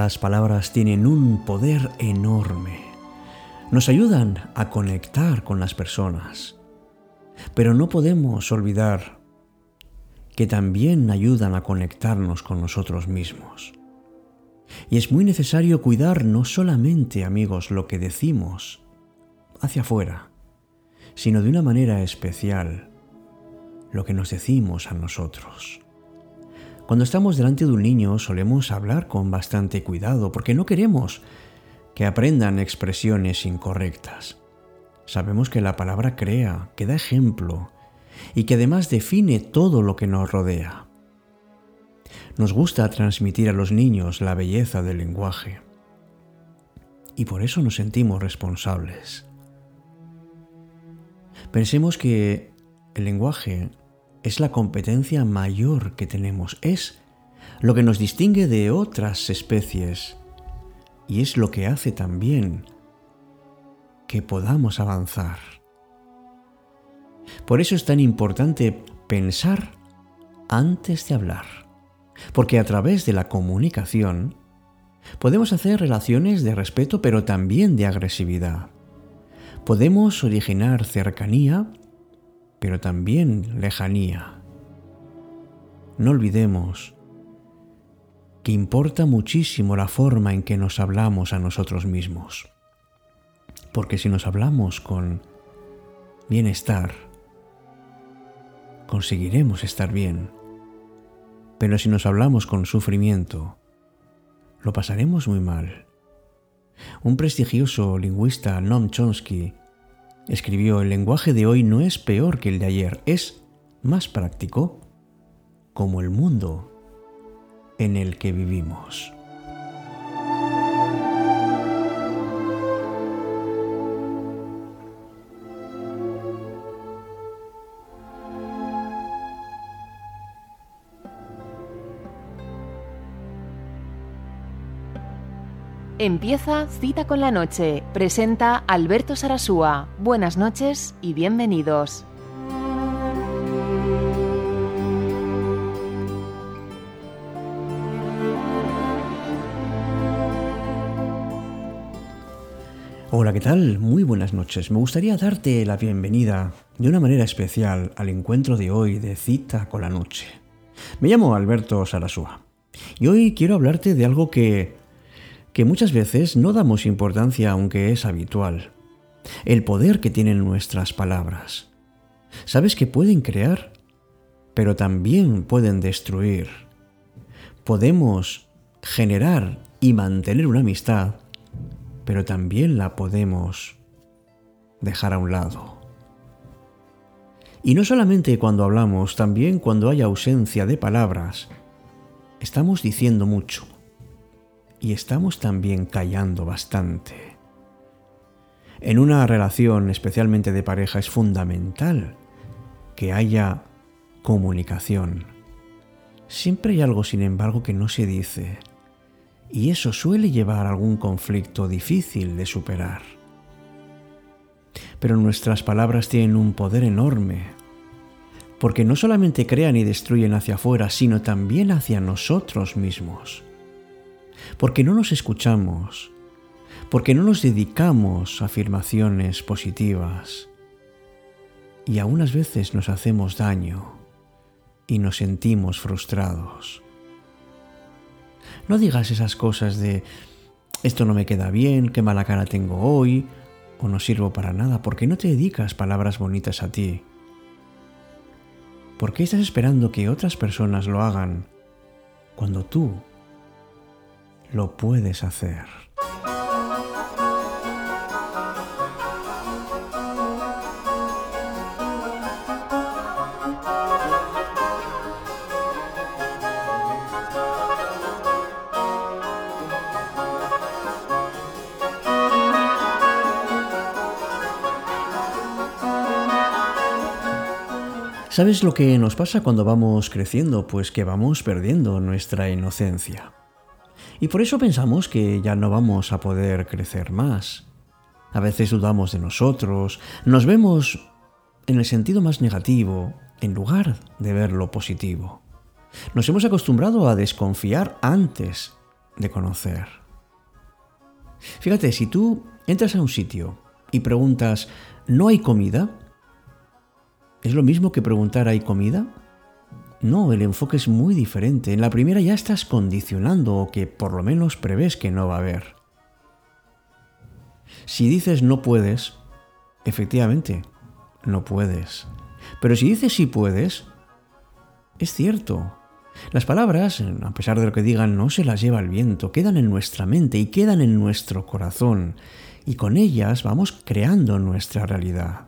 Las palabras tienen un poder enorme. Nos ayudan a conectar con las personas. Pero no podemos olvidar que también ayudan a conectarnos con nosotros mismos. Y es muy necesario cuidar no solamente, amigos, lo que decimos hacia afuera, sino de una manera especial lo que nos decimos a nosotros. Cuando estamos delante de un niño solemos hablar con bastante cuidado porque no queremos que aprendan expresiones incorrectas. Sabemos que la palabra crea, que da ejemplo y que además define todo lo que nos rodea. Nos gusta transmitir a los niños la belleza del lenguaje y por eso nos sentimos responsables. Pensemos que el lenguaje es la competencia mayor que tenemos, es lo que nos distingue de otras especies y es lo que hace también que podamos avanzar. Por eso es tan importante pensar antes de hablar, porque a través de la comunicación podemos hacer relaciones de respeto pero también de agresividad. Podemos originar cercanía pero también lejanía. No olvidemos que importa muchísimo la forma en que nos hablamos a nosotros mismos. Porque si nos hablamos con bienestar, conseguiremos estar bien. Pero si nos hablamos con sufrimiento, lo pasaremos muy mal. Un prestigioso lingüista, Noam Chomsky, escribió, el lenguaje de hoy no es peor que el de ayer, es más práctico, como el mundo en el que vivimos. Empieza Cita con la Noche. Presenta Alberto Sarasúa. Buenas noches y bienvenidos. Hola, ¿qué tal? Muy buenas noches. Me gustaría darte la bienvenida de una manera especial al encuentro de hoy de Cita con la Noche. Me llamo Alberto Sarasúa y hoy quiero hablarte de algo que que muchas veces no damos importancia aunque es habitual. El poder que tienen nuestras palabras. Sabes que pueden crear, pero también pueden destruir. Podemos generar y mantener una amistad, pero también la podemos dejar a un lado. Y no solamente cuando hablamos, también cuando hay ausencia de palabras, estamos diciendo mucho y estamos también callando bastante. En una relación, especialmente de pareja, es fundamental que haya comunicación. Siempre hay algo, sin embargo, que no se dice, y eso suele llevar a algún conflicto difícil de superar. Pero nuestras palabras tienen un poder enorme, porque no solamente crean y destruyen hacia afuera, sino también hacia nosotros mismos porque no nos escuchamos, porque no nos dedicamos a afirmaciones positivas y algunas veces nos hacemos daño y nos sentimos frustrados. No digas esas cosas de esto no me queda bien, qué mala cara tengo hoy, o no sirvo para nada, porque no te dedicas palabras bonitas a ti. ¿Por qué estás esperando que otras personas lo hagan cuando tú lo puedes hacer. ¿Sabes lo que nos pasa cuando vamos creciendo? Pues que vamos perdiendo nuestra inocencia. Y por eso pensamos que ya no vamos a poder crecer más. A veces dudamos de nosotros, nos vemos en el sentido más negativo en lugar de ver lo positivo. Nos hemos acostumbrado a desconfiar antes de conocer. Fíjate, si tú entras a un sitio y preguntas, ¿no hay comida? ¿Es lo mismo que preguntar, ¿hay comida? No, el enfoque es muy diferente. En la primera ya estás condicionando o que por lo menos prevés que no va a haber. Si dices no puedes, efectivamente, no puedes. Pero si dices sí puedes, es cierto. Las palabras, a pesar de lo que digan, no se las lleva el viento, quedan en nuestra mente y quedan en nuestro corazón, y con ellas vamos creando nuestra realidad.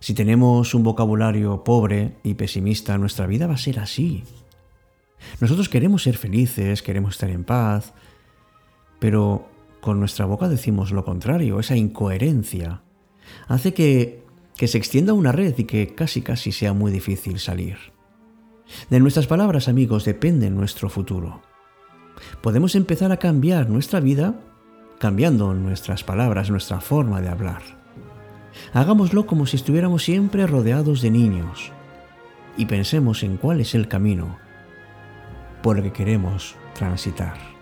Si tenemos un vocabulario pobre y pesimista, nuestra vida va a ser así. Nosotros queremos ser felices, queremos estar en paz, pero con nuestra boca decimos lo contrario, esa incoherencia hace que, que se extienda una red y que casi casi sea muy difícil salir. De nuestras palabras, amigos, depende nuestro futuro. Podemos empezar a cambiar nuestra vida cambiando nuestras palabras, nuestra forma de hablar. Hagámoslo como si estuviéramos siempre rodeados de niños y pensemos en cuál es el camino por el que queremos transitar.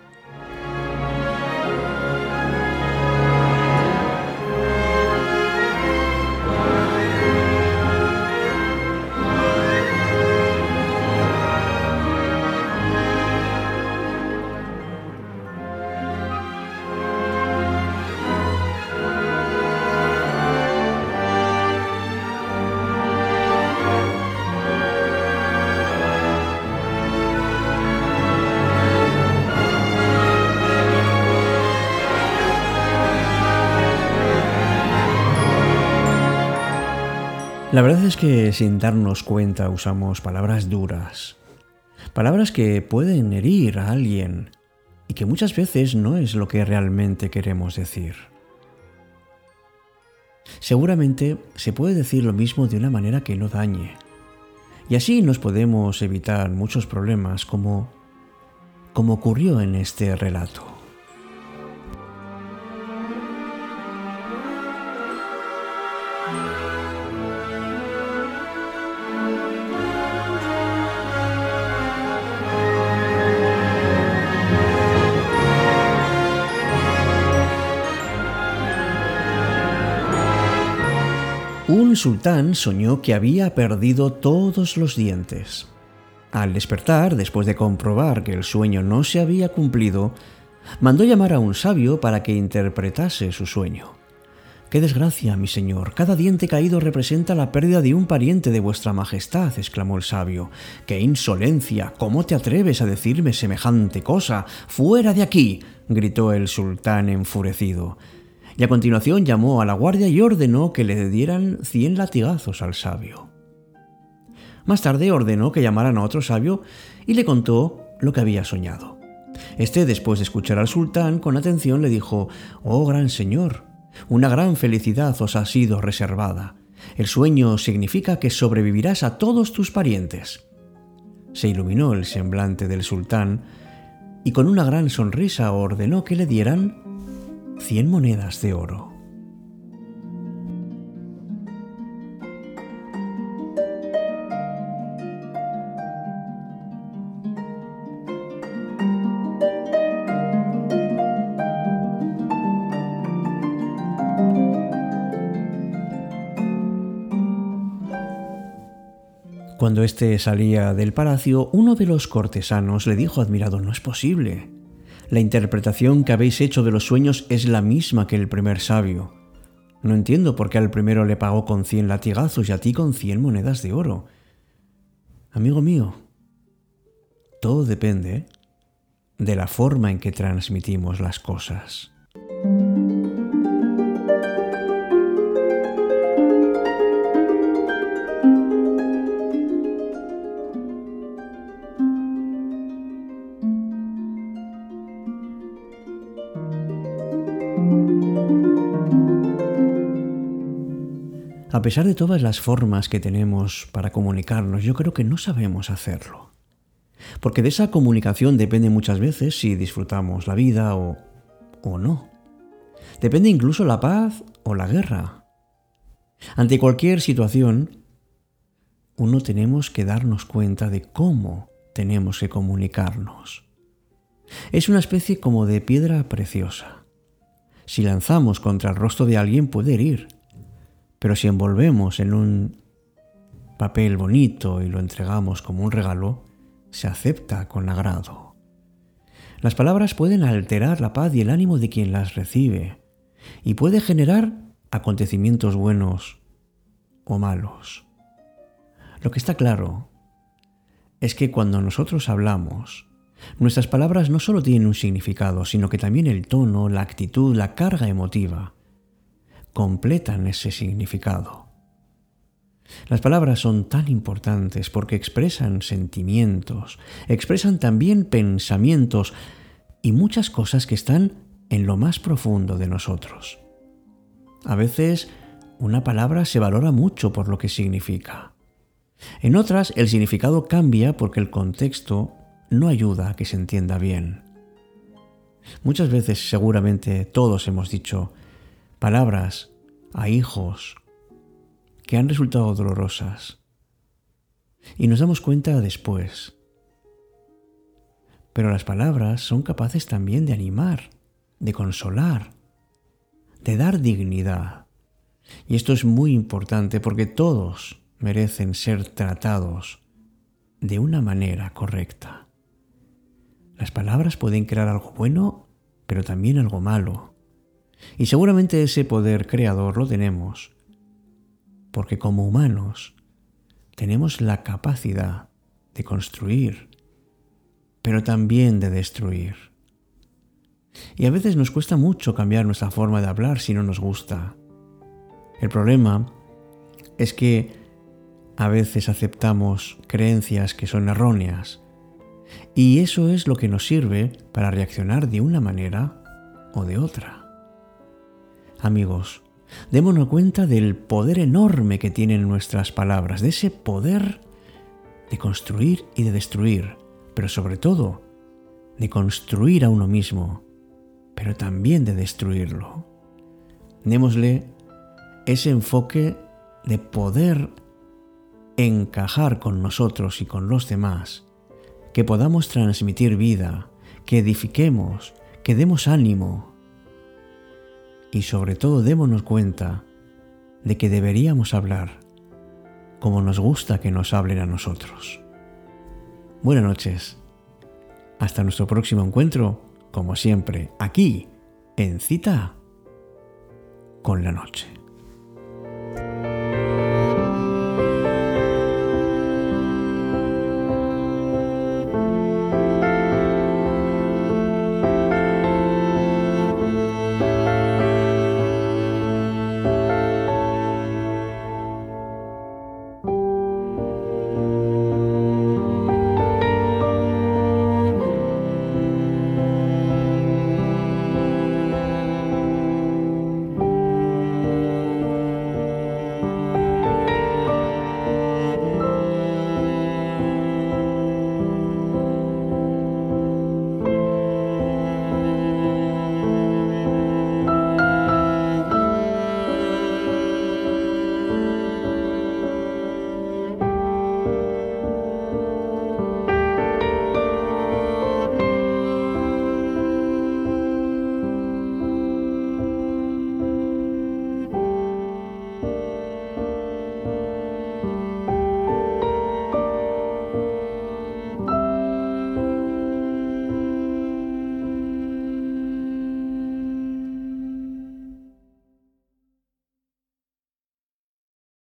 La verdad es que sin darnos cuenta usamos palabras duras, palabras que pueden herir a alguien y que muchas veces no es lo que realmente queremos decir. Seguramente se puede decir lo mismo de una manera que no dañe, y así nos podemos evitar muchos problemas como, como ocurrió en este relato. Sultán soñó que había perdido todos los dientes. Al despertar, después de comprobar que el sueño no se había cumplido, mandó llamar a un sabio para que interpretase su sueño. ¡Qué desgracia, mi señor! Cada diente caído representa la pérdida de un pariente de vuestra majestad, exclamó el sabio. ¡Qué insolencia! ¿Cómo te atreves a decirme semejante cosa? ¡Fuera de aquí! gritó el sultán enfurecido y a continuación llamó a la guardia y ordenó que le dieran cien latigazos al sabio. Más tarde ordenó que llamaran a otro sabio y le contó lo que había soñado. Este, después de escuchar al sultán con atención, le dijo, Oh gran señor, una gran felicidad os ha sido reservada. El sueño significa que sobrevivirás a todos tus parientes. Se iluminó el semblante del sultán y con una gran sonrisa ordenó que le dieran 100 monedas de oro. Cuando éste salía del palacio, uno de los cortesanos le dijo admirado, no es posible. La interpretación que habéis hecho de los sueños es la misma que el primer sabio. No entiendo por qué al primero le pagó con cien latigazos y a ti con cien monedas de oro. Amigo mío, todo depende de la forma en que transmitimos las cosas. A pesar de todas las formas que tenemos para comunicarnos, yo creo que no sabemos hacerlo. Porque de esa comunicación depende muchas veces si disfrutamos la vida o, o no. Depende incluso la paz o la guerra. Ante cualquier situación, uno tenemos que darnos cuenta de cómo tenemos que comunicarnos. Es una especie como de piedra preciosa. Si lanzamos contra el rostro de alguien puede herir, pero si envolvemos en un papel bonito y lo entregamos como un regalo, se acepta con agrado. Las palabras pueden alterar la paz y el ánimo de quien las recibe y puede generar acontecimientos buenos o malos. Lo que está claro es que cuando nosotros hablamos, nuestras palabras no solo tienen un significado, sino que también el tono, la actitud, la carga emotiva completan ese significado. Las palabras son tan importantes porque expresan sentimientos, expresan también pensamientos y muchas cosas que están en lo más profundo de nosotros. A veces una palabra se valora mucho por lo que significa. En otras el significado cambia porque el contexto no ayuda a que se entienda bien. Muchas veces seguramente todos hemos dicho palabras a hijos que han resultado dolorosas y nos damos cuenta después. Pero las palabras son capaces también de animar, de consolar, de dar dignidad. Y esto es muy importante porque todos merecen ser tratados de una manera correcta. Las palabras pueden crear algo bueno, pero también algo malo. Y seguramente ese poder creador lo tenemos, porque como humanos tenemos la capacidad de construir, pero también de destruir. Y a veces nos cuesta mucho cambiar nuestra forma de hablar si no nos gusta. El problema es que a veces aceptamos creencias que son erróneas y eso es lo que nos sirve para reaccionar de una manera o de otra. Amigos, démonos cuenta del poder enorme que tienen nuestras palabras, de ese poder de construir y de destruir, pero sobre todo de construir a uno mismo, pero también de destruirlo. Démosle ese enfoque de poder encajar con nosotros y con los demás, que podamos transmitir vida, que edifiquemos, que demos ánimo y sobre todo démonos cuenta de que deberíamos hablar como nos gusta que nos hablen a nosotros. Buenas noches. Hasta nuestro próximo encuentro, como siempre, aquí, en cita con la noche.